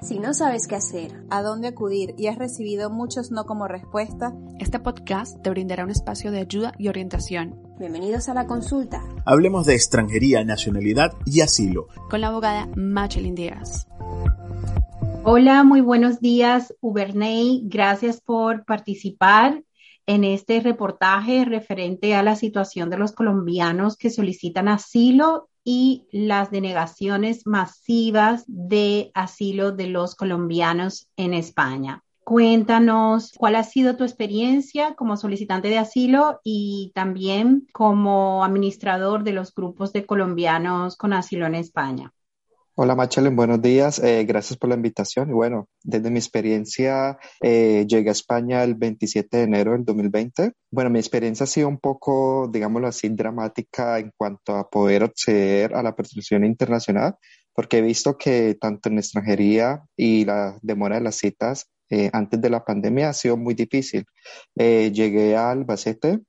Si no sabes qué hacer, a dónde acudir y has recibido muchos no como respuesta, este podcast te brindará un espacio de ayuda y orientación. Bienvenidos a la consulta. Hablemos de extranjería, nacionalidad y asilo. Con la abogada Machelin Díaz. Hola, muy buenos días, Uberney. Gracias por participar en este reportaje referente a la situación de los colombianos que solicitan asilo y las denegaciones masivas de asilo de los colombianos en España. Cuéntanos cuál ha sido tu experiencia como solicitante de asilo y también como administrador de los grupos de colombianos con asilo en España. Hola Machelen, buenos días. Eh, gracias por la invitación. Y bueno, desde mi experiencia, eh, llegué a España el 27 de enero del 2020. Bueno, mi experiencia ha sido un poco, digámoslo así, dramática en cuanto a poder acceder a la protección internacional, porque he visto que tanto en extranjería y la demora de las citas eh, antes de la pandemia ha sido muy difícil. llegué a Albacete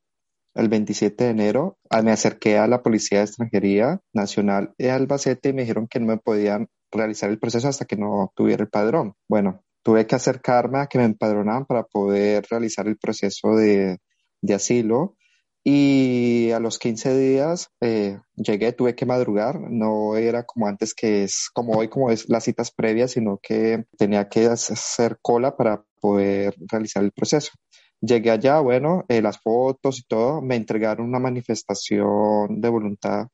el 27 de enero, ah, me acerqué a la Policía de Extranjería Nacional de Albacete y me dijeron que no me podían realizar el proceso hasta que no tuviera el padrón. Bueno, tuve que acercarme a que me empadronaran para poder realizar el proceso de, asilo y a los 15 días eh, llegué, tuve que madrugar, no era como antes que es, como hoy, como es las citas previas, sino que tenía que hacer cola para poder realizar el proceso. Llegué allá, bueno, eh, las fotos y todo, me entregaron una manifestación de voluntad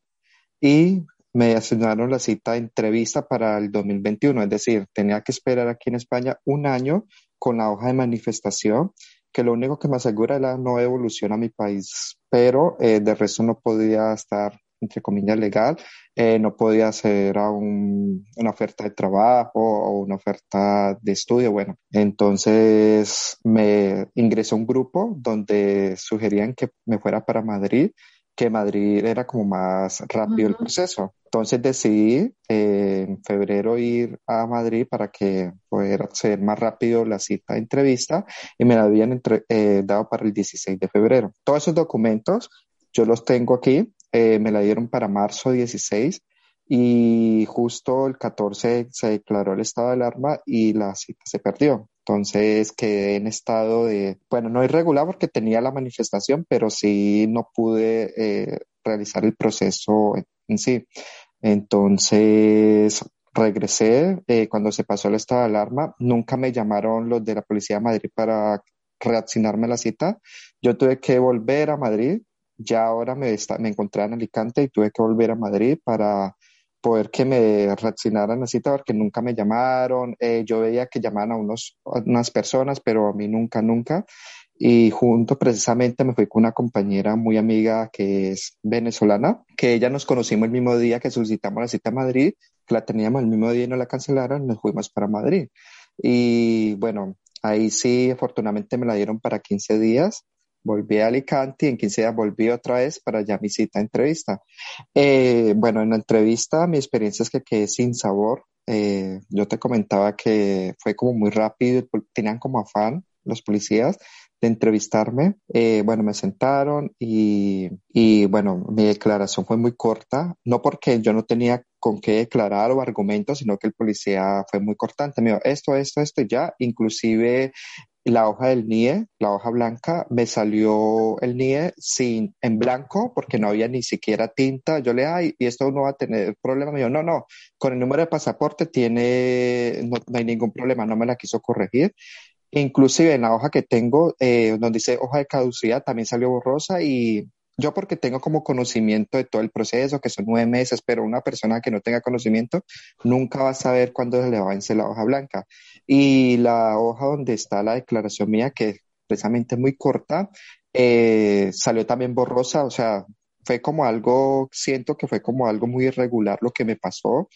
y me asignaron la cita de entrevista para el 2021, es decir, tenía que esperar aquí en España un año con la hoja de manifestación, que lo único que me asegura es la no evolución a mi país, pero eh, de resto no podía estar entre comillas, legal, eh, no podía hacer una oferta de trabajo o una oferta de estudio. Bueno, entonces me ingresé a un grupo donde sugerían que me fuera para Madrid, que Madrid era como más rápido el proceso. Entonces decidí eh, en febrero ir a Madrid para que pudiera hacer más rápido la cita de entrevista y me la habían eh, dado para el 16 de febrero. Todos esos documentos yo los tengo aquí eh, me la dieron para marzo 16 y justo el 14 se declaró el estado de alarma y la cita se perdió. Entonces quedé en estado de, bueno, no irregular porque tenía la manifestación, pero sí no pude eh, realizar el proceso en, sí. Entonces regresé eh, cuando se pasó el estado de alarma. Nunca me llamaron los de la Policía de Madrid para reaccionarme la cita. Yo tuve que volver a Madrid ya ahora me, me encontré en Alicante y tuve que volver a Madrid para poder que me reaccionaran cita porque nunca me llamaron. Eh, yo veía que llamaban a, unos, unas personas, pero a mí nunca, nunca. Y junto precisamente me fui con una compañera muy amiga que es venezolana, que ella nos conocimos el mismo día que solicitamos la cita a Madrid, que la teníamos el mismo día y no la cancelaron, nos fuimos para Madrid. Y bueno, ahí sí, afortunadamente me la dieron para 15 días volví a Alicante y en 15 días volví otra vez para ya mi cita de entrevista. Eh, bueno, en la entrevista mi experiencia es que quedé sin sabor. Eh, yo te comentaba que fue como muy rápido, tenían como afán los policías de entrevistarme. Eh, bueno, me sentaron y, y, bueno, mi declaración fue muy corta, no porque yo no tenía con qué declarar o argumentos, sino que el policía fue muy cortante. Me dijo, esto, esto, esto, ya. Inclusive la hoja del NIE, la hoja blanca, me salió el NIE sin, en blanco porque no había ni siquiera tinta. Yo le, ay, y esto no va a tener problema. Me dijo, no, no, con el número de pasaporte tiene, no, hay ningún problema, no me la quiso corregir. Inclusive en la hoja que tengo, eh, donde dice hoja de caducidad, también salió borrosa y yo porque tengo como conocimiento de todo el proceso, que son nueve meses, pero una persona que no tenga conocimiento nunca va a saber cuándo se le va a vencer la hoja blanca. Y la hoja donde está la declaración mía, que es precisamente muy corta, eh, salió también borrosa, o sea, fue como algo, siento que fue como algo muy irregular lo que me pasó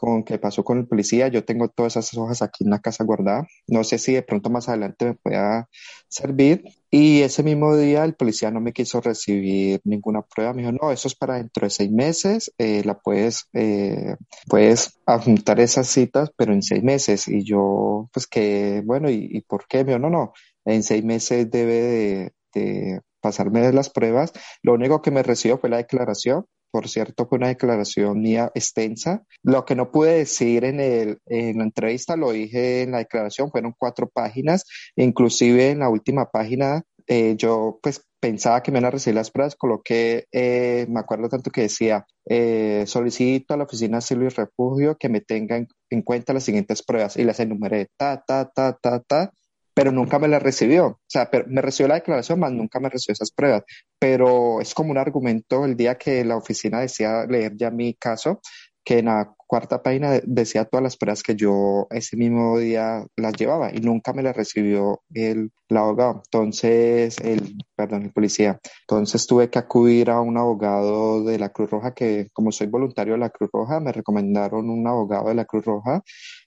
con que pasó con el policía. Yo tengo todas esas hojas aquí en la casa guardadas. No sé si de pronto más adelante me pueda servir. Y ese mismo día el policía no me quiso recibir ninguna prueba. Me dijo, no, eso es para dentro de seis meses. Eh, la puedes, eh, puedes adjuntar esas citas, pero en seis meses. Y yo, pues que, bueno, ¿y, y por qué? Me dijo, no, no, en seis meses debe de, de pasarme las pruebas. Lo único que me recibió fue la declaración por cierto, fue una declaración mía extensa. Lo que no pude decir en, el, en la entrevista lo dije en la declaración, fueron cuatro páginas, inclusive en la última página eh, yo pues pensaba que me iban a recibir las pruebas, coloqué, eh, me acuerdo tanto que decía, eh, solicito a la Oficina de Asilo y Refugio que me tenga en, cuenta las siguientes pruebas y las enumeré, ta, ta, ta, ta, ta, pero nunca me las recibió. O sea, me recibió la declaración, más nunca me recibió esas pruebas. Pero es como un argumento el día que la oficina decía leer ya mi caso, que en la cuarta página decía todas las pruebas que yo ese mismo día las llevaba y nunca me las recibió el, abogado. Entonces, el, perdón, el policía. Entonces tuve que acudir a un abogado de la Cruz Roja que, como soy voluntario de la Cruz Roja, me recomendaron un abogado de la Cruz Roja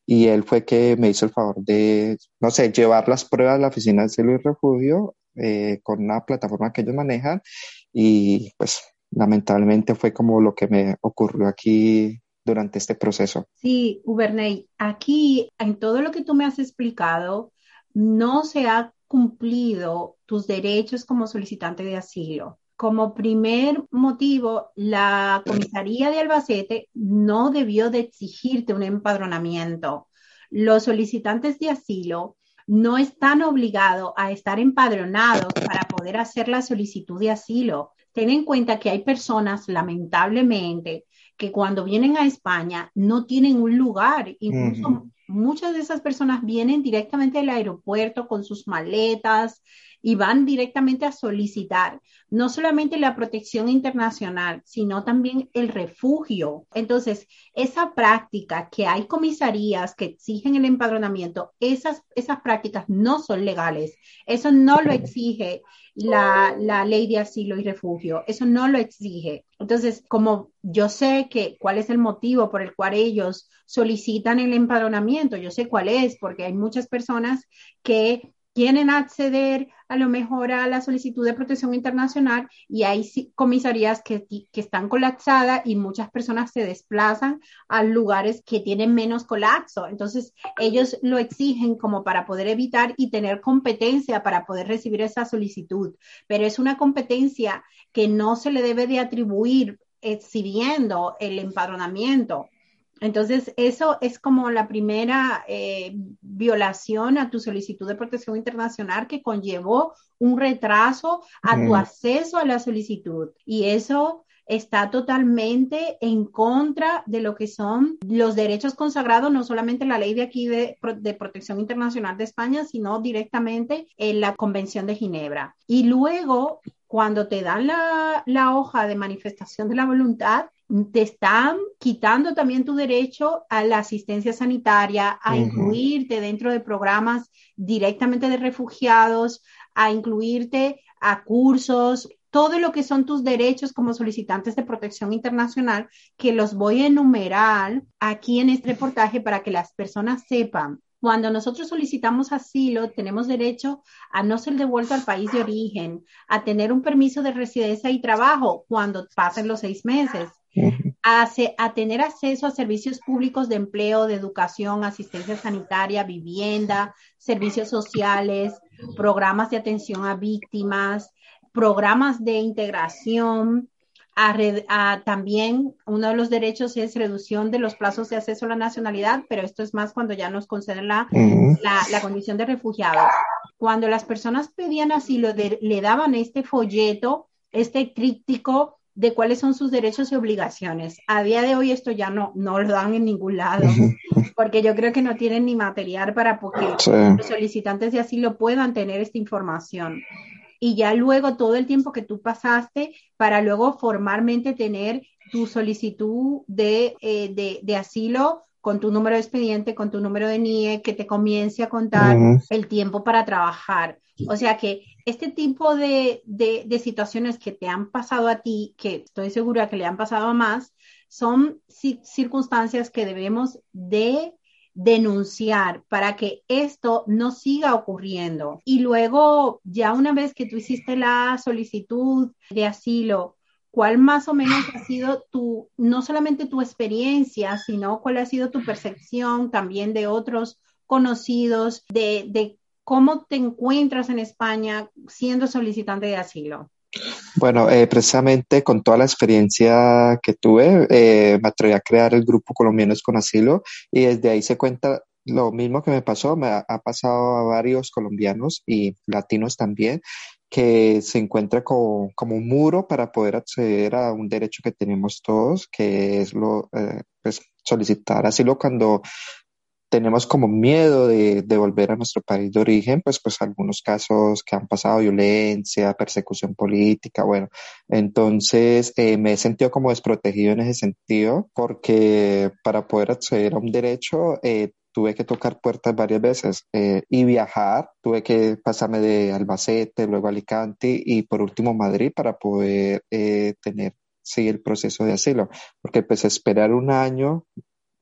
y él fue que me hizo el favor de, no sé, llevar las pruebas a la oficina de Cielo y Refugio eh, con una plataforma que ellos manejan y pues lamentablemente fue como lo que me ocurrió aquí durante este proceso. Sí, Uberney, aquí en todo lo que tú me has explicado, no se ha cumplido tus derechos como solicitante de asilo. Como primer motivo, la comisaría de Albacete no debió de exigirte un empadronamiento. Los solicitantes de asilo no están obligados a estar empadronados para poder hacer la solicitud de asilo. Ten en cuenta que hay personas, lamentablemente, que cuando vienen a España no tienen un lugar. Incluso muchas de esas personas vienen directamente al aeropuerto con sus maletas y van directamente a solicitar no solamente la protección internacional, sino también el refugio. Entonces, esa práctica que hay comisarías que exigen el empadronamiento, esas, esas prácticas no son legales. Eso no lo exige la, la ley de asilo y refugio. Eso no lo exige. Entonces, como yo sé que cuál es el motivo por el cual ellos solicitan el empadronamiento, yo sé cuál es, porque hay muchas personas que quieren acceder a lo mejor a la solicitud de protección internacional y hay comisarías que, que, están colapsadas y muchas personas se desplazan a lugares que tienen menos colapso. Entonces, ellos lo exigen como para poder evitar y tener competencia para poder recibir esa solicitud, pero es una competencia que no se le debe de atribuir exhibiendo el empadronamiento entonces, eso es como la primera eh, violación a tu solicitud de protección internacional que conllevó un retraso a tu acceso a la solicitud. Y eso está totalmente en contra de lo que son los derechos consagrados, no solamente en la ley de aquí de, protección internacional de España, sino directamente en la Convención de Ginebra. Y luego, cuando te dan la, la hoja de manifestación de la voluntad, te están quitando también tu derecho a la asistencia sanitaria, a incluirte dentro de programas directamente de refugiados, a incluirte a cursos, todo lo que son tus derechos como solicitantes de protección internacional, que los voy a enumerar aquí en este reportaje para que las personas sepan. Cuando nosotros solicitamos asilo, tenemos derecho a no ser devuelto al país de origen, a tener un permiso de residencia y trabajo cuando pasen los seis meses, a, tener acceso a servicios públicos de empleo, de educación, asistencia sanitaria, vivienda, servicios sociales, programas de atención a víctimas, programas de integración. A, también uno de los derechos es reducción de los plazos de acceso a la nacionalidad, pero esto es más cuando ya nos conceden la, la, condición de refugiado. Cuando las personas pedían asilo, le daban este folleto, este tríptico de cuáles son sus derechos y obligaciones. A día de hoy esto ya no, no lo dan en ningún lado, porque yo creo que no tienen ni material para que los solicitantes de asilo puedan tener esta información. Y ya luego todo el tiempo que tú pasaste para luego formalmente tener tu solicitud de, eh, de, de asilo con tu número de expediente, con tu número de NIE, que te comience a contar el tiempo para trabajar. O sea que este tipo de, de, situaciones que te han pasado a ti, que estoy segura que le han pasado a más, son circunstancias que debemos de denunciar para que esto no siga ocurriendo. Y luego, ya una vez que tú hiciste la solicitud de asilo, ¿cuál más o menos ha sido tu, no solamente tu experiencia, sino cuál ha sido tu percepción también de otros conocidos, de, de ¿Cómo te encuentras en España siendo solicitante de asilo? Bueno, eh, precisamente con toda la experiencia que tuve, eh, me atreví a crear el grupo Colombianos con Asilo y desde ahí se cuenta lo mismo que me pasó, me ha, pasado a varios colombianos y latinos también, que se encuentra con, como un muro para poder acceder a un derecho que tenemos todos, que es lo, eh, pues, solicitar asilo cuando tenemos como miedo de, volver a nuestro país de origen, pues, pues algunos casos que han pasado violencia, persecución política, bueno, entonces eh, me he sentido como desprotegido en ese sentido, porque para poder acceder a un derecho eh, tuve que tocar puertas varias veces eh, y viajar, tuve que pasarme de Albacete, luego Alicante y por último Madrid para poder eh, tener, seguir el proceso de asilo, porque pues esperar un año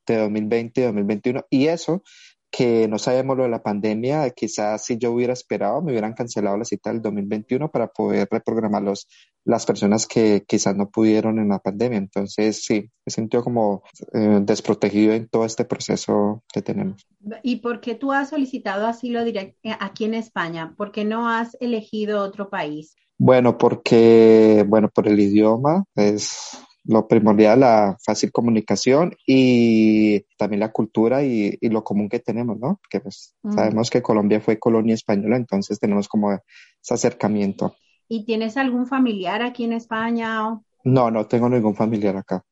de 2020 y 2021 y eso que no sabemos lo de la pandemia, quizás si yo hubiera esperado me hubieran cancelado la cita del 2021 para poder reprogramar los, las personas que quizás no pudieron en la pandemia. Entonces, sí, me sentido como eh, desprotegido en todo este proceso que tenemos. ¿Y por qué tú has solicitado asilo directo eh, aquí en España? ¿Por qué no has elegido otro país? Bueno, porque, bueno, por el idioma es lo primordial, la fácil comunicación y también la cultura y, y lo común que tenemos, ¿no? Porque pues, mm. sabemos que Colombia fue colonia española, entonces tenemos como ese acercamiento. ¿Y tienes algún familiar aquí en España? No, no tengo ningún familiar acá.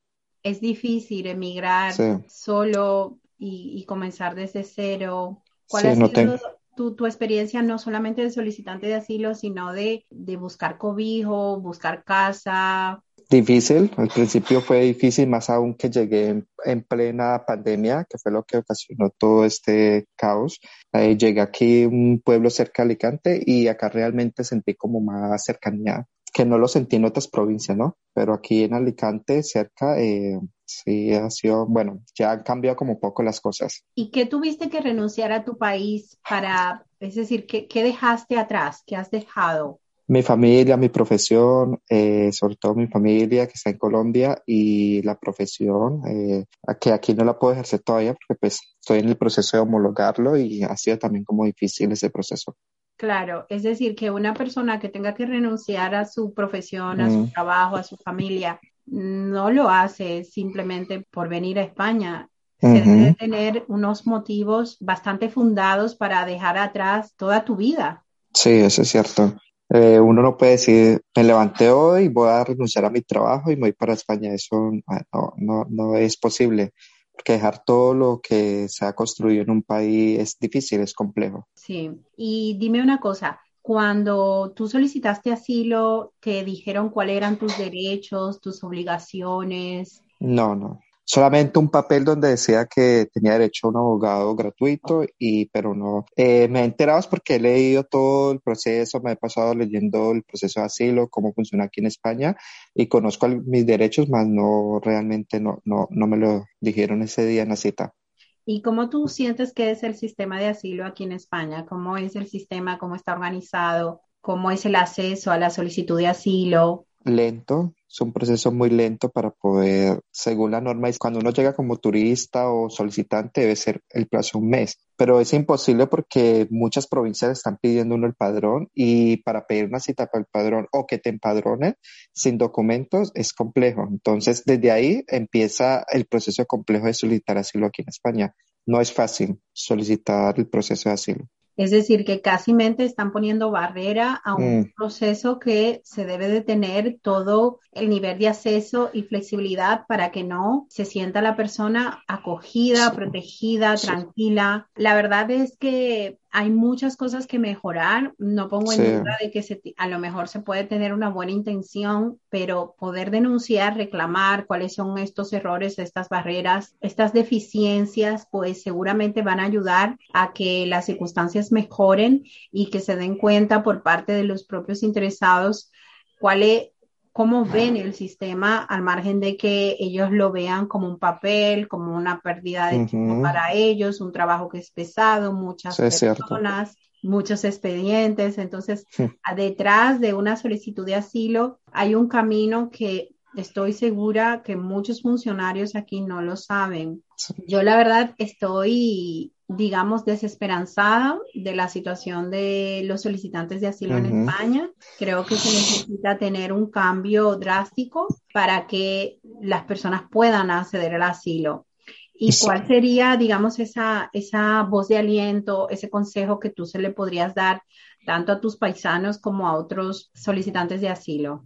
Es difícil emigrar sí. solo y, y, comenzar desde cero. ¿Cuál sí, ha sido no tengo... tu, tu, experiencia no solamente de solicitante de asilo, sino de, de buscar cobijo, buscar casa, Difícil, al principio fue difícil, más aún que llegué en, en plena pandemia, que fue lo que ocasionó todo este caos. Eh, llegué aquí, un pueblo cerca de Alicante, y acá realmente sentí como más cercanía, que no lo sentí en otras provincias, ¿no? Pero aquí en Alicante, cerca, eh, sí ha sido, bueno, ya han cambiado como poco las cosas. ¿Y qué tuviste que renunciar a tu país para, es decir, qué, qué dejaste atrás? ¿Qué has dejado? Mi familia, mi profesión, eh, sobre todo mi familia que está en Colombia y la profesión, eh, que aquí no la puedo ejercer todavía porque pues estoy en el proceso de homologarlo y ha sido también como difícil ese proceso. Claro, es decir, que una persona que tenga que renunciar a su profesión, a mm. su trabajo, a su familia, no lo hace simplemente por venir a España. Se uh -huh. debe tener unos motivos bastante fundados para dejar atrás toda tu vida. Sí, eso es cierto. Eh, uno no puede decir, me levanté hoy, voy a renunciar a mi trabajo y me voy para España. Eso no, no, no es posible, porque dejar todo lo que se ha construido en un país es difícil, es complejo. Sí, y dime una cosa, cuando tú solicitaste asilo, ¿te dijeron cuáles eran tus derechos, tus obligaciones? No, no solamente un papel donde decía que tenía derecho a un abogado gratuito y pero no eh, me he enterado porque he leído todo el proceso me he pasado leyendo el proceso de asilo cómo funciona aquí en España y conozco mis derechos más no realmente no no no me lo dijeron ese día en la cita ¿Y cómo tú sientes que es el sistema de asilo aquí en España? ¿Cómo es el sistema? ¿Cómo está organizado? ¿Cómo es el acceso a la solicitud de asilo? Lento, es un proceso muy lento para poder, según la norma, cuando uno llega como turista o solicitante debe ser el plazo un mes, pero es imposible porque muchas provincias están pidiendo uno el padrón y para pedir una cita para el padrón o que te empadronen sin documentos es complejo. Entonces, desde ahí empieza el proceso complejo de solicitar asilo aquí en España. No es fácil solicitar el proceso de asilo. Es decir, que casi mente están poniendo barrera a un mm. proceso que se debe de tener todo el nivel de acceso y flexibilidad para que no se sienta la persona acogida, sí. protegida, sí. tranquila. La verdad es que hay muchas cosas que mejorar. No pongo en sí. duda de que se, a lo mejor se puede tener una buena intención, pero poder denunciar, reclamar cuáles son estos errores, estas barreras, estas deficiencias, pues seguramente van a ayudar a que las circunstancias mejoren y que se den cuenta por parte de los propios interesados cuál es cómo ven el sistema al margen de que ellos lo vean como un papel, como una pérdida de uh -huh. tiempo para ellos, un trabajo que es pesado, muchas sí, personas, muchos expedientes. Entonces, sí. detrás de una solicitud de asilo hay un camino que estoy segura que muchos funcionarios aquí no lo saben. Sí. Yo la verdad estoy digamos, desesperanzada de la situación de los solicitantes de asilo en España. Creo que se necesita tener un cambio drástico para que las personas puedan acceder al asilo. ¿Y cuál sería, digamos, esa, esa voz de aliento, ese consejo que tú se le podrías dar tanto a tus paisanos como a otros solicitantes de asilo?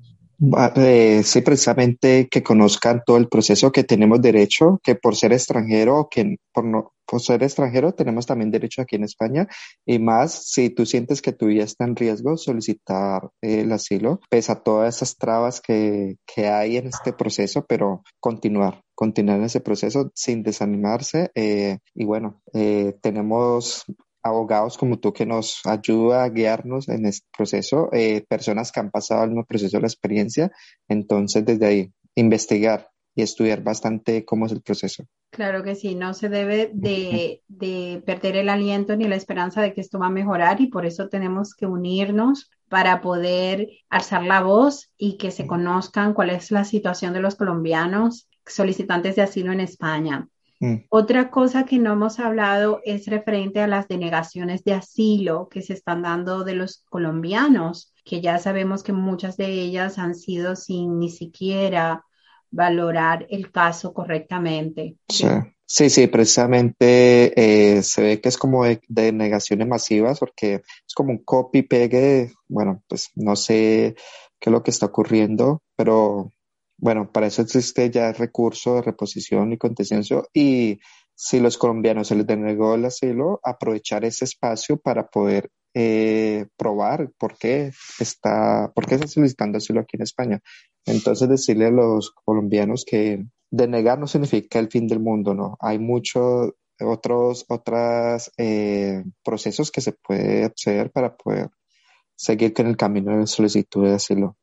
Eh, sí, precisamente que conozcan todo el proceso que tenemos derecho, que por ser extranjero, que por no, por ser extranjero tenemos también derecho aquí en España y más si tú sientes que tu vida está en riesgo, solicitar el asilo, pese a todas esas trabas que, que hay en este proceso, pero continuar, continuar en ese proceso sin desanimarse. Eh, y bueno, eh, tenemos abogados como tú que nos ayuda a guiarnos en este proceso, eh, personas que han pasado el mismo proceso de la experiencia. Entonces, desde ahí, investigar y estudiar bastante cómo es el proceso. Claro que sí, no se debe de, de, perder el aliento ni la esperanza de que esto va a mejorar y por eso tenemos que unirnos para poder alzar la voz y que se conozcan cuál es la situación de los colombianos solicitantes de asilo en España. Mm. Otra cosa que no hemos hablado es referente a las denegaciones de asilo que se están dando de los colombianos, que ya sabemos que muchas de ellas han sido sin ni siquiera valorar el caso correctamente. Sí. Sí, sí, precisamente eh, se ve que es como de, denegaciones masivas porque es como un copy-pegue, bueno, pues no sé qué es lo que está ocurriendo, pero bueno, para eso existe ya el recurso de reposición y contencioso y si los colombianos se les denegó el asilo, aprovechar ese espacio para poder eh, probar por qué está, por qué está solicitando asilo aquí en España. Entonces decirle a los colombianos que denegar no significa el fin del mundo, no. Hay muchos otros otros eh, procesos que se puede hacer para poder seguir con el camino de solicitud de asilo.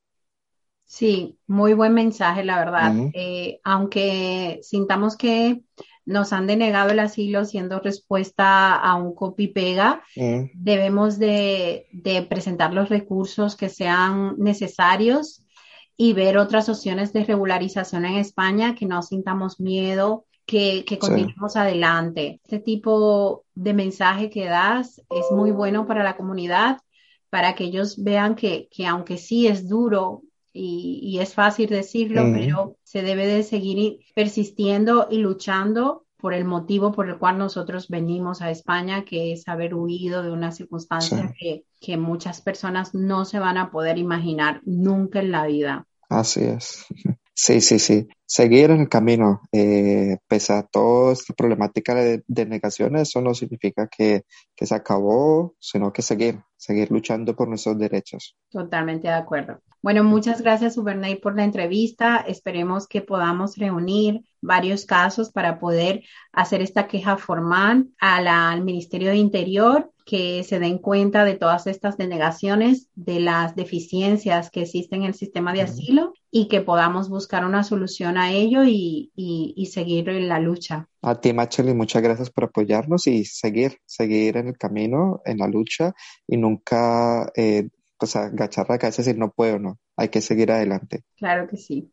Sí, muy buen mensaje, la verdad. Eh, aunque sintamos que nos han denegado el asilo siendo respuesta a un copy-pega, debemos de, presentar los recursos que sean necesarios y ver otras opciones de regularización en España, que no sintamos miedo, que, que continuemos adelante. Este tipo de mensaje que das es muy bueno para la comunidad, para que ellos vean que, que aunque sí es duro y, es fácil decirlo, pero se debe de seguir persistiendo y luchando por el motivo por el cual nosotros venimos a España, que es haber huido de una circunstancia que, que muchas personas no se van a poder imaginar nunca en la vida. Así es. Sí, sí, sí. Seguir en el camino, eh, pese a toda esta problemática de, de negaciones, eso no significa que, que, se acabó, sino que seguir, seguir luchando por nuestros derechos. Totalmente de acuerdo. Bueno, muchas gracias, Ubernay, por la entrevista. Esperemos que podamos reunir varios casos para poder hacer esta queja formal al Ministerio de Interior, que se den cuenta de todas estas denegaciones, de las deficiencias que existen en el sistema de asilo y que podamos buscar una solución a ello y, seguir en la lucha. A ti, Macheli, muchas gracias por apoyarnos y seguir, seguir en el camino, en la lucha y nunca eh, pues, agachar la cabeza y decir no puedo, no, hay que seguir adelante. Claro que sí.